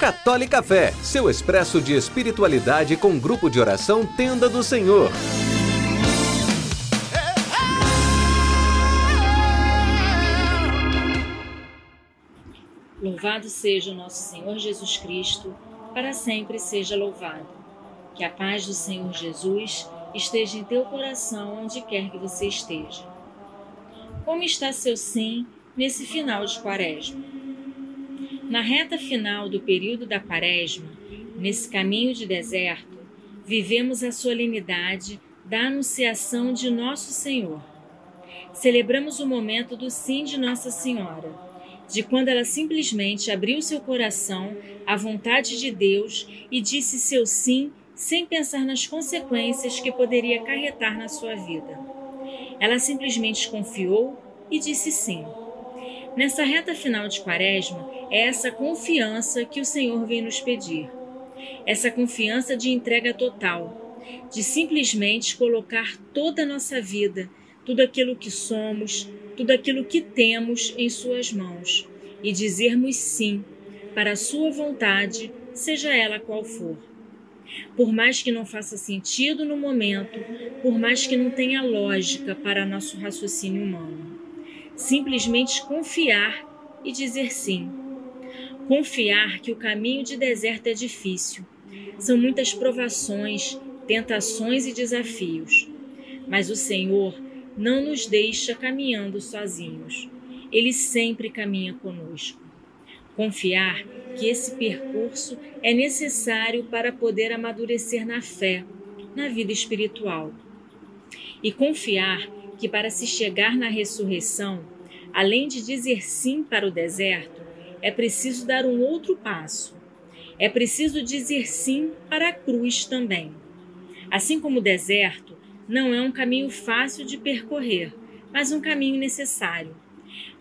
Católica Fé, seu expresso de espiritualidade com grupo de oração Tenda do Senhor. Louvado seja o nosso Senhor Jesus Cristo, para sempre seja louvado. Que a paz do Senhor Jesus esteja em teu coração onde quer que você esteja. Como está seu sim nesse final de quaresma? Na reta final do período da quaresma, nesse caminho de deserto, vivemos a solenidade da Anunciação de Nosso Senhor. Celebramos o momento do sim de Nossa Senhora, de quando ela simplesmente abriu seu coração à vontade de Deus e disse seu sim sem pensar nas consequências que poderia acarretar na sua vida. Ela simplesmente confiou e disse sim. Nessa reta final de Quaresma, é essa confiança que o Senhor vem nos pedir. Essa confiança de entrega total, de simplesmente colocar toda a nossa vida, tudo aquilo que somos, tudo aquilo que temos em Suas mãos e dizermos sim para a Sua vontade, seja ela qual for. Por mais que não faça sentido no momento, por mais que não tenha lógica para nosso raciocínio humano. Simplesmente confiar e dizer sim. Confiar que o caminho de deserto é difícil. São muitas provações, tentações e desafios. Mas o Senhor não nos deixa caminhando sozinhos. Ele sempre caminha conosco. Confiar que esse percurso é necessário para poder amadurecer na fé, na vida espiritual. E confiar que para se chegar na ressurreição, além de dizer sim para o deserto, é preciso dar um outro passo. É preciso dizer sim para a cruz também. Assim como o deserto não é um caminho fácil de percorrer, mas um caminho necessário.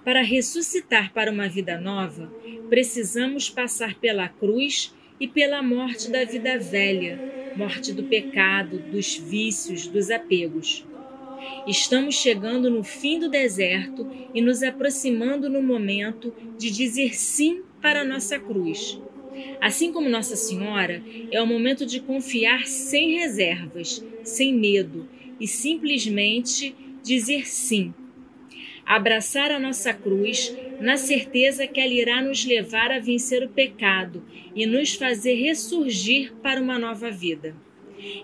Para ressuscitar para uma vida nova, precisamos passar pela cruz e pela morte da vida velha, morte do pecado, dos vícios, dos apegos. Estamos chegando no fim do deserto e nos aproximando no momento de dizer sim para a nossa cruz. Assim como Nossa Senhora, é o momento de confiar sem reservas, sem medo e simplesmente dizer sim. Abraçar a nossa cruz na certeza que ela irá nos levar a vencer o pecado e nos fazer ressurgir para uma nova vida.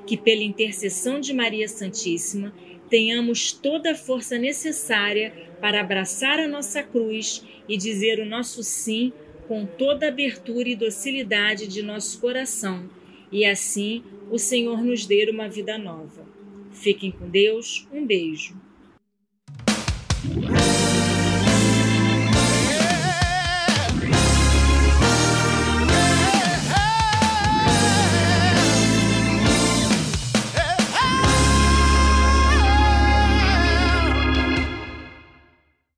Que, pela intercessão de Maria Santíssima, tenhamos toda a força necessária para abraçar a nossa cruz e dizer o nosso sim com toda a abertura e docilidade de nosso coração, e assim o Senhor nos dê uma vida nova. Fiquem com Deus, um beijo.